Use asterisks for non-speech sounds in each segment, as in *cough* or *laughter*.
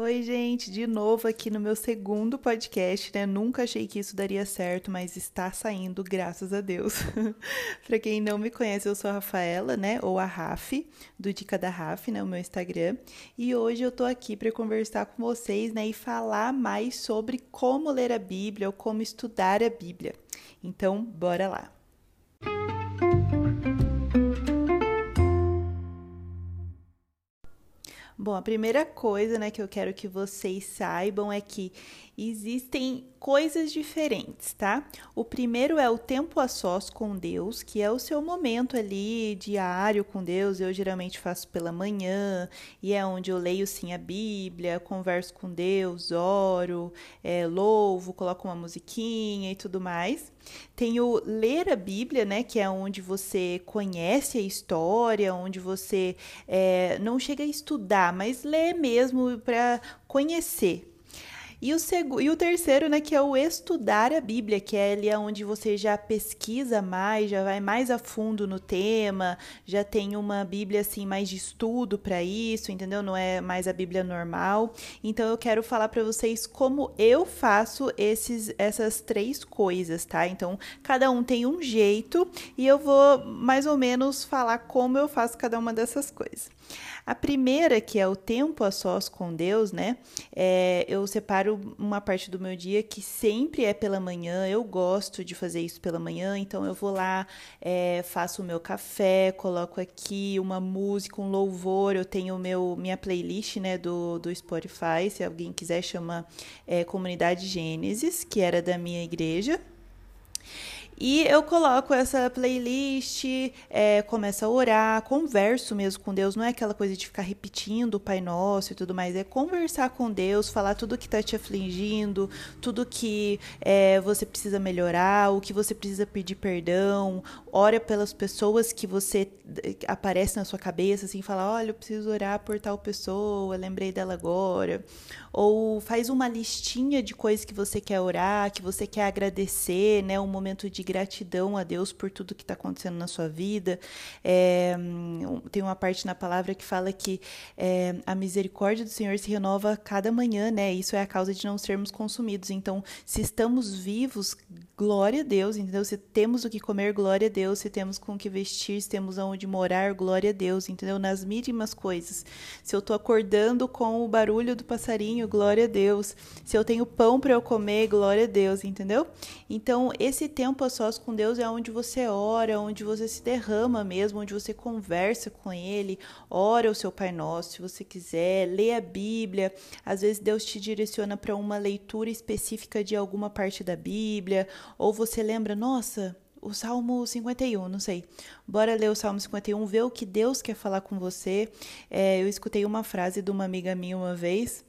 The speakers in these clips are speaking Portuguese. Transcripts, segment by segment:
Oi, gente, de novo aqui no meu segundo podcast, né? Nunca achei que isso daria certo, mas está saindo, graças a Deus. *laughs* Para quem não me conhece, eu sou a Rafaela, né? Ou a Raf, do Dica da Raf, né? O meu Instagram. E hoje eu tô aqui para conversar com vocês, né? E falar mais sobre como ler a Bíblia ou como estudar a Bíblia. Então, bora lá. Bom, a primeira coisa, né, que eu quero que vocês saibam é que existem coisas diferentes, tá? O primeiro é o tempo a sós com Deus, que é o seu momento ali diário com Deus. Eu geralmente faço pela manhã e é onde eu leio sim a Bíblia, converso com Deus, oro, é, louvo, coloco uma musiquinha e tudo mais. Tem o ler a Bíblia, né? Que é onde você conhece a história, onde você é, não chega a estudar, mas lê mesmo para conhecer e o, e o terceiro, né, que é o estudar a Bíblia, que é ali onde você já pesquisa mais, já vai mais a fundo no tema, já tem uma Bíblia assim mais de estudo para isso, entendeu? Não é mais a Bíblia normal. Então eu quero falar para vocês como eu faço esses essas três coisas, tá? Então cada um tem um jeito e eu vou mais ou menos falar como eu faço cada uma dessas coisas. A primeira, que é o tempo a sós com Deus, né? É, eu separo uma parte do meu dia que sempre é pela manhã. Eu gosto de fazer isso pela manhã, então eu vou lá, é, faço o meu café, coloco aqui uma música, um louvor. Eu tenho meu minha playlist, né, do, do Spotify. Se alguém quiser, chama é, Comunidade Gênesis, que era da minha igreja. E eu coloco essa playlist, é, começo a orar, converso mesmo com Deus. Não é aquela coisa de ficar repetindo o Pai Nosso e tudo mais. É conversar com Deus, falar tudo que está te afligindo, tudo que é, você precisa melhorar, o que você precisa pedir perdão. Ora pelas pessoas que você aparece na sua cabeça, assim, fala: olha, eu preciso orar por tal pessoa, lembrei dela agora. Ou faz uma listinha de coisas que você quer orar, que você quer agradecer, né? Um momento de gratidão a Deus por tudo que está acontecendo na sua vida. É, tem uma parte na palavra que fala que é, a misericórdia do Senhor se renova cada manhã, né? Isso é a causa de não sermos consumidos. Então, se estamos vivos, glória a Deus, entendeu? Se temos o que comer, glória a Deus. Se temos com o que vestir, se temos aonde morar, glória a Deus, entendeu? Nas mínimas coisas. Se eu tô acordando com o barulho do passarinho, glória a Deus. Se eu tenho pão para eu comer, glória a Deus, entendeu? Então, esse tempo sós com Deus é onde você ora, onde você se derrama mesmo, onde você conversa com Ele, ora o seu Pai Nosso, se você quiser, lê a Bíblia. Às vezes Deus te direciona para uma leitura específica de alguma parte da Bíblia, ou você lembra, nossa, o Salmo 51, não sei. Bora ler o Salmo 51, ver o que Deus quer falar com você. É, eu escutei uma frase de uma amiga minha uma vez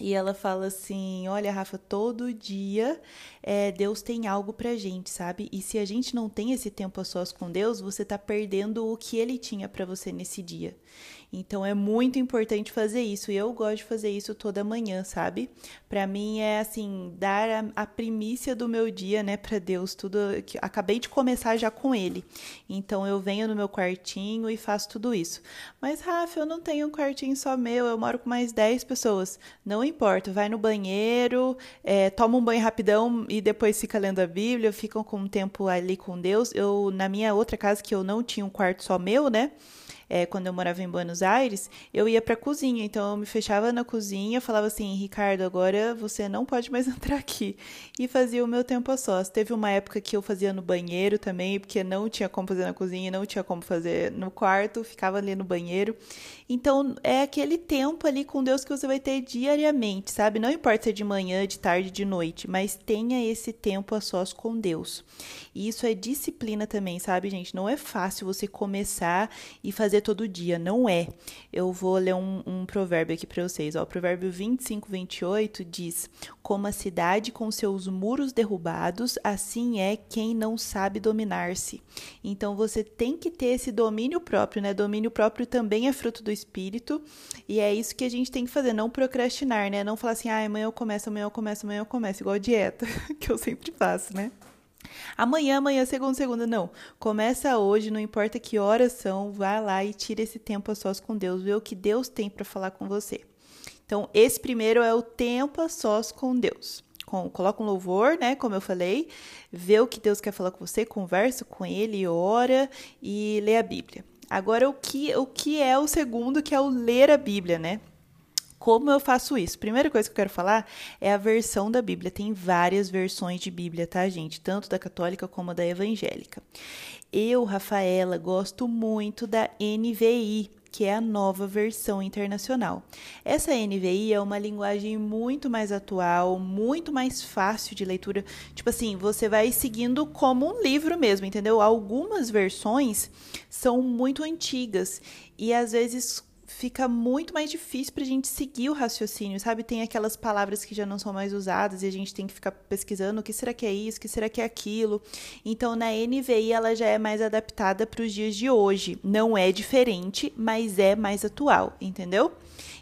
e ela fala assim: Olha, Rafa, todo dia é, Deus tem algo pra gente, sabe? E se a gente não tem esse tempo a sós com Deus, você tá perdendo o que ele tinha para você nesse dia. Então é muito importante fazer isso. E eu gosto de fazer isso toda manhã, sabe? Para mim é assim, dar a, a, primícia do meu dia, né, para Deus, tudo que acabei de começar já com ele. Então eu venho no meu quartinho e faço tudo isso. Mas Rafa, eu não tenho um quartinho só meu, eu moro com mais 10 pessoas. Não importa, vai no banheiro, é, toma um banho rapidão e depois fica lendo a Bíblia, ficam com um tempo ali com Deus. Eu na minha outra casa que eu não tinha um quarto só meu, né? É, quando eu morava em Buenos Aires, eu ia para a cozinha. Então eu me fechava na cozinha, falava assim: Ricardo, agora você não pode mais *laughs* entrar aqui. E fazia o meu tempo a sós. Teve uma época que eu fazia no banheiro também, porque não tinha como fazer na cozinha, não tinha como fazer no quarto, ficava ali no banheiro. Então é aquele tempo ali com Deus que você vai ter diariamente, sabe? Não importa se é de manhã, de tarde, de noite, mas tenha esse tempo a sós com Deus. E isso é disciplina também, sabe, gente? Não é fácil você começar e fazer todo dia, não é. Eu vou ler um, um provérbio aqui para vocês. Ó, o provérbio 25, 28 diz: Como a cidade com seus muros derrubados, assim é quem não sabe dominar-se. Então você tem que ter esse domínio próprio, né? Domínio próprio também é fruto do Espírito, e é isso que a gente tem que fazer, não procrastinar, né? Não falar assim, ah, amanhã eu começo, amanhã eu começo, amanhã eu começo, igual dieta, *laughs* que eu sempre faço, né? Amanhã, amanhã, segunda, segunda, não. Começa hoje, não importa que horas são, vai lá e tira esse tempo a sós com Deus, vê o que Deus tem para falar com você. Então, esse primeiro é o tempo a sós com Deus. Com, coloca um louvor, né? Como eu falei, vê o que Deus quer falar com você, conversa com Ele, ora e lê a Bíblia. Agora, o que, o que é o segundo, que é o ler a Bíblia, né? Como eu faço isso? Primeira coisa que eu quero falar é a versão da Bíblia. Tem várias versões de Bíblia, tá, gente? Tanto da católica como da evangélica. Eu, Rafaela, gosto muito da NVI, que é a nova versão internacional. Essa NVI é uma linguagem muito mais atual, muito mais fácil de leitura. Tipo assim, você vai seguindo como um livro mesmo, entendeu? Algumas versões são muito antigas e às vezes fica muito mais difícil para a gente seguir o raciocínio, sabe? Tem aquelas palavras que já não são mais usadas e a gente tem que ficar pesquisando o que será que é isso, o que será que é aquilo. Então, na NVI, ela já é mais adaptada para os dias de hoje. Não é diferente, mas é mais atual, entendeu?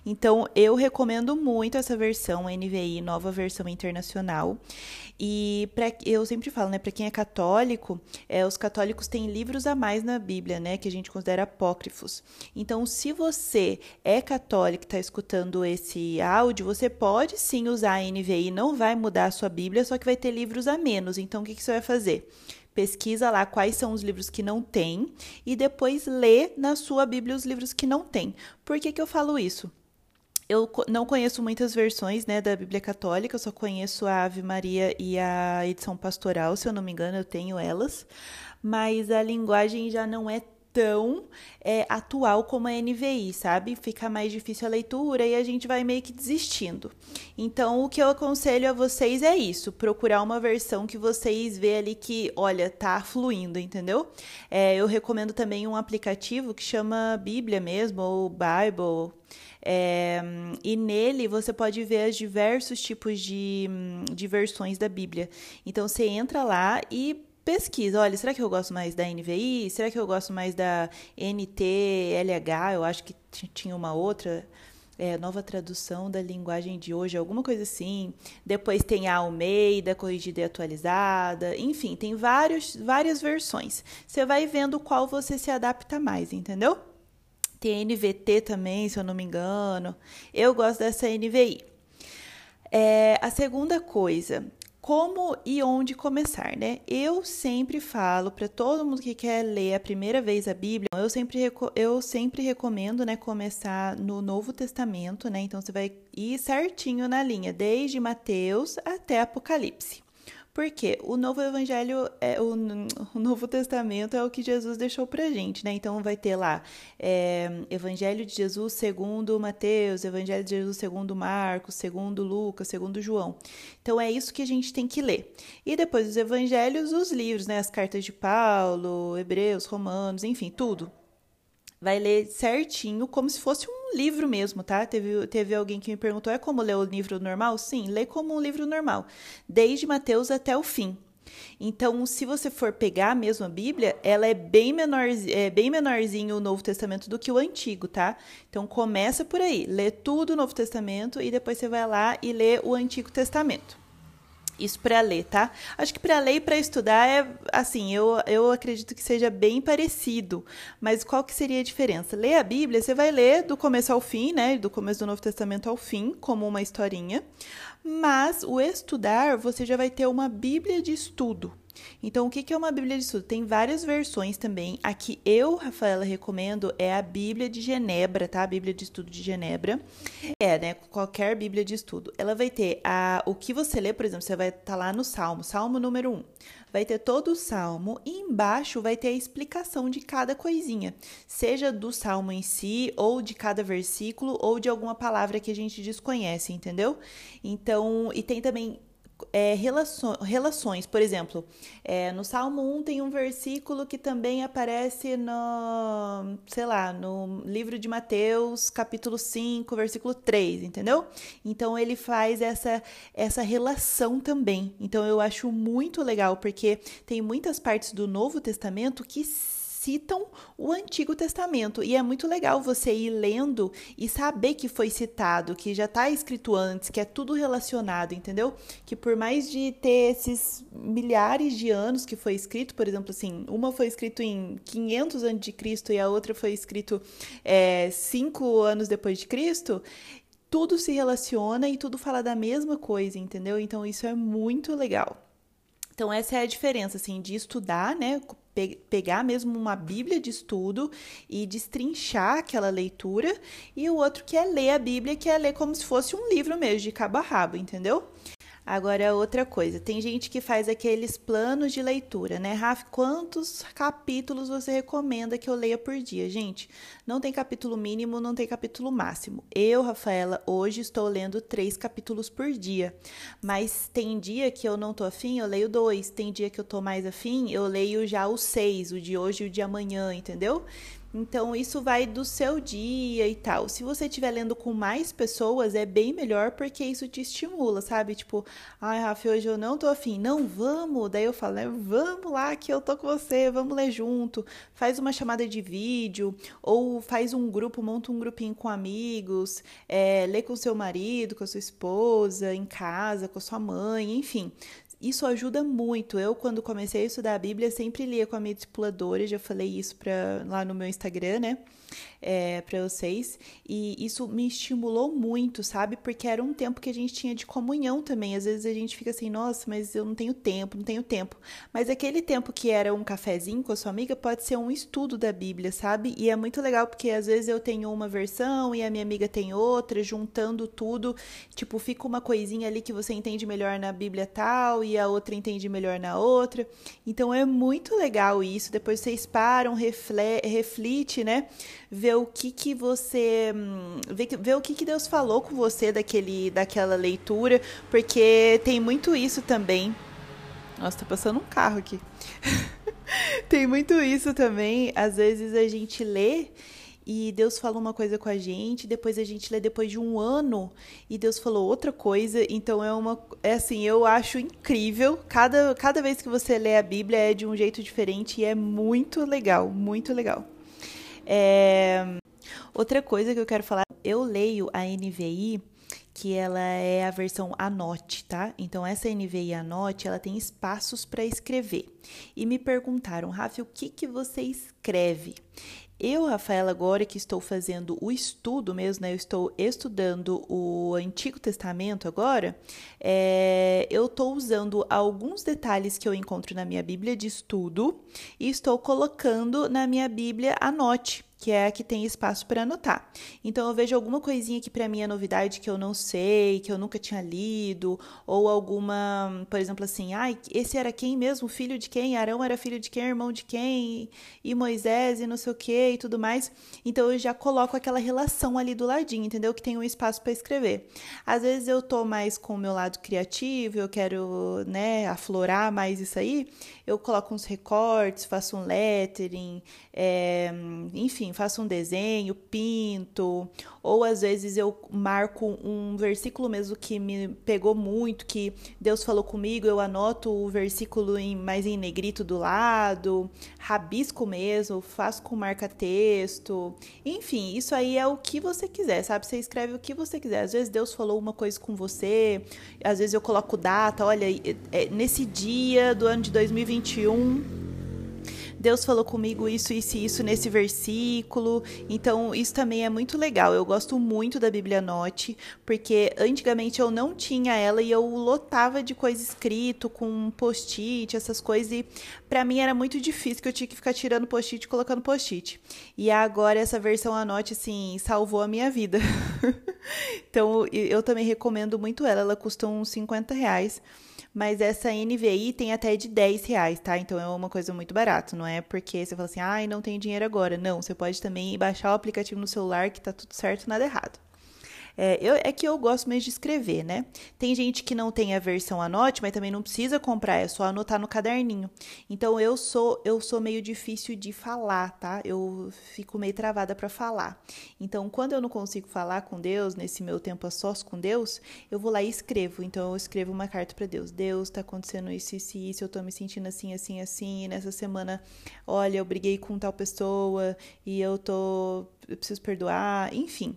Então, eu recomendo muito essa versão NVI, nova versão internacional. E pra, eu sempre falo, né, para quem é católico, é, os católicos têm livros a mais na Bíblia, né, que a gente considera apócrifos. Então, se você é católico e está escutando esse áudio, você pode sim usar a NVI, não vai mudar a sua Bíblia, só que vai ter livros a menos. Então, o que, que você vai fazer? pesquisa lá quais são os livros que não tem e depois lê na sua Bíblia os livros que não tem. Por que, que eu falo isso? eu não conheço muitas versões né, da Bíblia Católica, eu só conheço a Ave Maria e a edição pastoral, se eu não me engano, eu tenho elas, mas a linguagem já não é tão é, atual como a NVI, sabe? Fica mais difícil a leitura e a gente vai meio que desistindo. Então, o que eu aconselho a vocês é isso: procurar uma versão que vocês vê ali que, olha, tá fluindo, entendeu? É, eu recomendo também um aplicativo que chama Bíblia mesmo, ou Bible. É, e nele você pode ver os diversos tipos de, de versões da Bíblia. Então você entra lá e pesquisa. Olha, será que eu gosto mais da NVI? Será que eu gosto mais da NTLH? Eu acho que tinha uma outra. É, nova tradução da linguagem de hoje, alguma coisa assim. Depois tem a Almeida, corrigida e atualizada. Enfim, tem vários, várias versões. Você vai vendo qual você se adapta mais, entendeu? Tem NVT também, se eu não me engano. Eu gosto dessa NVI. É, a segunda coisa, como e onde começar, né? Eu sempre falo para todo mundo que quer ler a primeira vez a Bíblia, eu sempre, eu sempre recomendo, né, começar no Novo Testamento, né? Então você vai ir certinho na linha, desde Mateus até Apocalipse. Porque o novo evangelho, é o, o, Novo Testamento é o que Jesus deixou pra gente, né? Então vai ter lá é, Evangelho de Jesus segundo Mateus, Evangelho de Jesus segundo Marcos, segundo Lucas, segundo João. Então é isso que a gente tem que ler. E depois dos evangelhos, os livros, né? As cartas de Paulo, Hebreus, Romanos, enfim, tudo vai ler certinho, como se fosse um livro mesmo, tá? Teve, teve alguém que me perguntou: é como ler o livro normal? Sim, lê como um livro normal, desde Mateus até o fim. Então, se você for pegar mesmo a Bíblia, ela é bem, menor, é bem menorzinho o Novo Testamento do que o Antigo, tá? Então, começa por aí, lê tudo o Novo Testamento e depois você vai lá e lê o Antigo Testamento. Isso para ler, tá? Acho que para ler e para estudar é assim, eu, eu acredito que seja bem parecido. Mas qual que seria a diferença? Ler a Bíblia, você vai ler do começo ao fim, né? Do começo do Novo Testamento ao fim, como uma historinha. Mas o estudar, você já vai ter uma Bíblia de estudo. Então, o que é uma Bíblia de estudo? Tem várias versões também. A que eu, Rafaela, recomendo é a Bíblia de Genebra, tá? A Bíblia de Estudo de Genebra. É, né? Qualquer Bíblia de estudo. Ela vai ter a, o que você lê, por exemplo, você vai estar tá lá no Salmo, Salmo número 1. Vai ter todo o salmo e embaixo vai ter a explicação de cada coisinha, seja do salmo em si, ou de cada versículo, ou de alguma palavra que a gente desconhece, entendeu? Então, e tem também é, relações. Por exemplo, é, no Salmo 1 tem um versículo que também aparece no, sei lá, no livro de Mateus, capítulo 5, versículo 3, entendeu? Então ele faz essa, essa relação também. Então eu acho muito legal, porque tem muitas partes do Novo Testamento que citam o Antigo Testamento. E é muito legal você ir lendo e saber que foi citado, que já está escrito antes, que é tudo relacionado, entendeu? Que por mais de ter esses milhares de anos que foi escrito, por exemplo, assim, uma foi escrito em 500 antes de Cristo e a outra foi escrito é, cinco anos depois de Cristo, tudo se relaciona e tudo fala da mesma coisa, entendeu? Então isso é muito legal. Então essa é a diferença assim de estudar, né, pegar mesmo uma Bíblia de estudo e destrinchar aquela leitura, e o outro que é ler a Bíblia, que é ler como se fosse um livro mesmo, de cabo a rabo, entendeu? Agora, outra coisa, tem gente que faz aqueles planos de leitura, né? Raf, quantos capítulos você recomenda que eu leia por dia? Gente, não tem capítulo mínimo, não tem capítulo máximo. Eu, Rafaela, hoje estou lendo três capítulos por dia, mas tem dia que eu não tô afim, eu leio dois. Tem dia que eu tô mais afim, eu leio já os seis, o de hoje e o de amanhã, entendeu? Então, isso vai do seu dia e tal. Se você estiver lendo com mais pessoas, é bem melhor porque isso te estimula, sabe? Tipo, ai, Rafa, hoje eu não tô afim. Não, vamos. Daí eu falo, né? Vamos lá que eu tô com você, vamos ler junto. Faz uma chamada de vídeo, ou faz um grupo, monta um grupinho com amigos, é, lê com seu marido, com a sua esposa, em casa, com a sua mãe, enfim. Isso ajuda muito. Eu, quando comecei a estudar a Bíblia, sempre lia com a minha discipuladora, já falei isso pra, lá no meu Instagram, né? é, para vocês. E isso me estimulou muito, sabe? Porque era um tempo que a gente tinha de comunhão também. Às vezes a gente fica assim, nossa, mas eu não tenho tempo, não tenho tempo. Mas aquele tempo que era um cafezinho com a sua amiga pode ser um estudo da Bíblia, sabe? E é muito legal porque às vezes eu tenho uma versão e a minha amiga tem outra, juntando tudo. Tipo, fica uma coisinha ali que você entende melhor na Bíblia tal e a outra entende melhor na outra. Então é muito legal isso. Depois vocês param, reflete, né? ver o que que você hum, ver, ver o que que Deus falou com você daquele daquela leitura, porque tem muito isso também. Nossa, tá passando um carro aqui. *laughs* tem muito isso também. Às vezes a gente lê e Deus fala uma coisa com a gente, depois a gente lê depois de um ano e Deus falou outra coisa. Então é uma é assim, eu acho incrível. Cada cada vez que você lê a Bíblia é de um jeito diferente e é muito legal, muito legal. É... Outra coisa que eu quero falar, eu leio a NVI que ela é a versão Anote, tá? Então essa NVI Anote, ela tem espaços para escrever. E me perguntaram, Rafa, o que que você escreve? Eu, Rafaela, agora que estou fazendo o estudo mesmo, né? Eu estou estudando o Antigo Testamento agora. É, eu estou usando alguns detalhes que eu encontro na minha Bíblia de estudo e estou colocando na minha Bíblia Anote que é a que tem espaço para anotar. Então eu vejo alguma coisinha que para mim é novidade que eu não sei, que eu nunca tinha lido, ou alguma, por exemplo, assim, ai, ah, esse era quem mesmo, filho de quem? Arão era filho de quem, irmão de quem? E Moisés e não sei o que e tudo mais. Então eu já coloco aquela relação ali do ladinho, entendeu? Que tem um espaço para escrever. Às vezes eu tô mais com o meu lado criativo, eu quero, né, aflorar mais isso aí, eu coloco uns recortes, faço um lettering, é, enfim, faço um desenho, pinto, ou às vezes eu marco um versículo mesmo que me pegou muito, que Deus falou comigo, eu anoto o versículo em, mais em negrito do lado, rabisco mesmo, faço com marca-texto, enfim, isso aí é o que você quiser, sabe? Você escreve o que você quiser. Às vezes Deus falou uma coisa com você, às vezes eu coloco data, olha, é, nesse dia do ano de 2021 Deus falou comigo isso, isso e isso nesse versículo. Então, isso também é muito legal. Eu gosto muito da Bíblia Note, porque antigamente eu não tinha ela e eu lotava de coisa escrito com post-it, essas coisas, e para mim era muito difícil, que eu tinha que ficar tirando post-it e colocando post-it. E agora essa versão Anote, assim, salvou a minha vida. *laughs* então, eu também recomendo muito ela. Ela custa uns 50 reais mas essa NVI tem até de 10 reais, tá? Então é uma coisa muito barata, não é porque você fala assim, ai, ah, não tenho dinheiro agora. Não, você pode também baixar o aplicativo no celular que tá tudo certo, nada errado. É, eu, é que eu gosto mesmo de escrever, né? Tem gente que não tem a versão anote, mas também não precisa comprar, é só anotar no caderninho. Então eu sou eu sou meio difícil de falar, tá? Eu fico meio travada para falar. Então quando eu não consigo falar com Deus nesse meu tempo a sós com Deus, eu vou lá e escrevo. Então eu escrevo uma carta para Deus. Deus, tá acontecendo isso, isso, isso, eu tô me sentindo assim, assim, assim. E nessa semana, olha, eu briguei com tal pessoa e eu tô eu preciso perdoar, enfim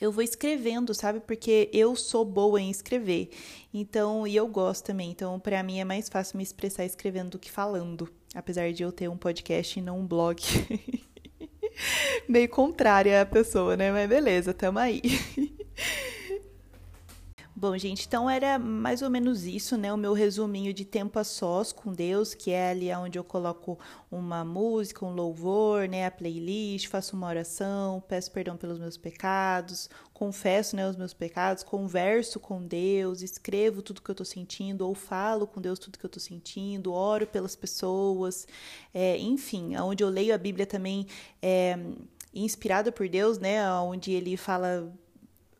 eu vou escrevendo, sabe? Porque eu sou boa em escrever. Então, e eu gosto também. Então, para mim é mais fácil me expressar escrevendo do que falando, apesar de eu ter um podcast e não um blog. *laughs* Meio contrária a pessoa, né? Mas beleza, tamo aí. *laughs* Bom, gente, então era mais ou menos isso, né? O meu resuminho de tempo a sós com Deus, que é ali onde eu coloco uma música, um louvor, né? A playlist, faço uma oração, peço perdão pelos meus pecados, confesso, né, os meus pecados, converso com Deus, escrevo tudo que eu tô sentindo, ou falo com Deus tudo que eu tô sentindo, oro pelas pessoas, é, enfim, onde eu leio a Bíblia também é, inspirada por Deus, né? Onde ele fala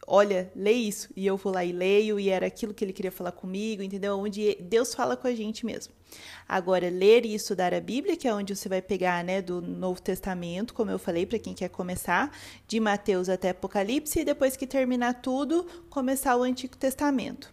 olha, lê isso. E eu vou lá e leio, e era aquilo que ele queria falar comigo, entendeu? Onde Deus fala com a gente mesmo. Agora, ler e estudar a Bíblia, que é onde você vai pegar, né, do Novo Testamento, como eu falei, para quem quer começar, de Mateus até Apocalipse, e depois que terminar tudo, começar o Antigo Testamento.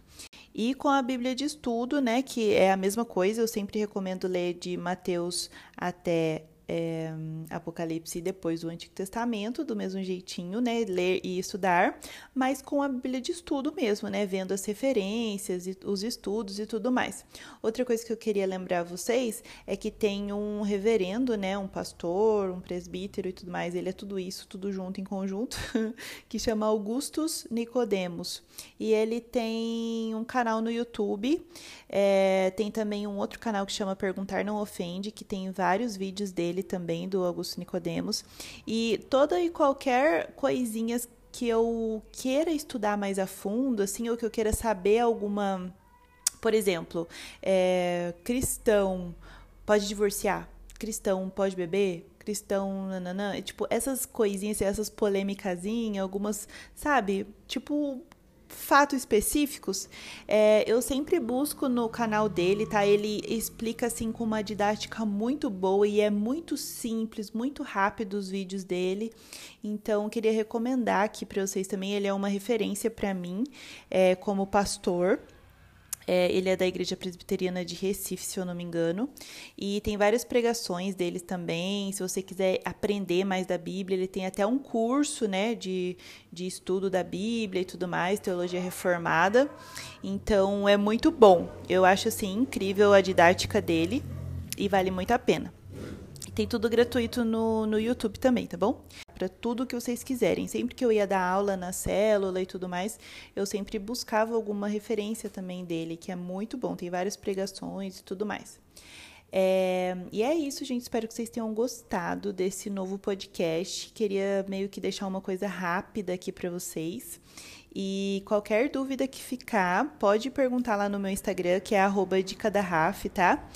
E com a Bíblia de estudo, né, que é a mesma coisa, eu sempre recomendo ler de Mateus até é, Apocalipse e depois o Antigo Testamento, do mesmo jeitinho, né? Ler e estudar, mas com a Bíblia de estudo mesmo, né? Vendo as referências e os estudos e tudo mais. Outra coisa que eu queria lembrar vocês é que tem um reverendo, né? Um pastor, um presbítero e tudo mais, ele é tudo isso, tudo junto em conjunto, *laughs* que chama Augustus Nicodemos. E ele tem um canal no YouTube, é, tem também um outro canal que chama Perguntar Não Ofende, que tem vários vídeos dele dele também, do Augusto Nicodemos. E toda e qualquer coisinha que eu queira estudar mais a fundo, assim, ou que eu queira saber alguma. Por exemplo, é, cristão pode divorciar? Cristão pode beber? Cristão, nananã. Tipo, essas coisinhas, essas polêmicazinhas, algumas, sabe? Tipo, fatos específicos, é, eu sempre busco no canal dele, tá? Ele explica assim com uma didática muito boa e é muito simples, muito rápido os vídeos dele. Então, queria recomendar aqui para vocês também. Ele é uma referência para mim é, como pastor. É, ele é da Igreja Presbiteriana de Recife, se eu não me engano. E tem várias pregações deles também. Se você quiser aprender mais da Bíblia, ele tem até um curso né, de, de estudo da Bíblia e tudo mais, teologia reformada. Então é muito bom. Eu acho assim incrível a didática dele e vale muito a pena. Tem tudo gratuito no, no YouTube também, tá bom? Para tudo que vocês quiserem. Sempre que eu ia dar aula na célula e tudo mais, eu sempre buscava alguma referência também dele, que é muito bom. Tem várias pregações e tudo mais. É, e é isso, gente. Espero que vocês tenham gostado desse novo podcast. Queria meio que deixar uma coisa rápida aqui para vocês. E qualquer dúvida que ficar, pode perguntar lá no meu Instagram, que é arroba tá?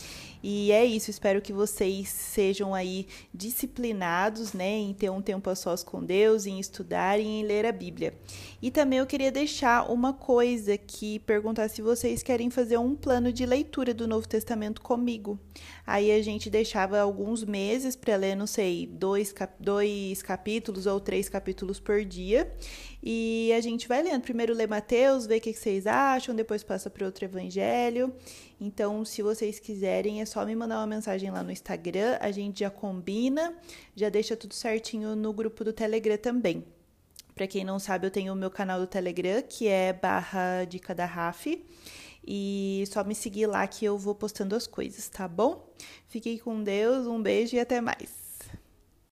E é isso, espero que vocês sejam aí disciplinados, né, em ter um tempo a sós com Deus, em estudar e em ler a Bíblia. E também eu queria deixar uma coisa que perguntar se vocês querem fazer um plano de leitura do Novo Testamento comigo. Aí a gente deixava alguns meses para ler, não sei, dois, cap dois capítulos ou três capítulos por dia. E a gente vai lendo. Primeiro lê Mateus, vê o que vocês acham, depois passa para outro evangelho. Então, se vocês quiserem, é só me mandar uma mensagem lá no Instagram, a gente já combina, já deixa tudo certinho no grupo do Telegram também. Para quem não sabe, eu tenho o meu canal do Telegram, que é barra dica da Raf. E só me seguir lá que eu vou postando as coisas, tá bom? Fiquem com Deus, um beijo e até mais.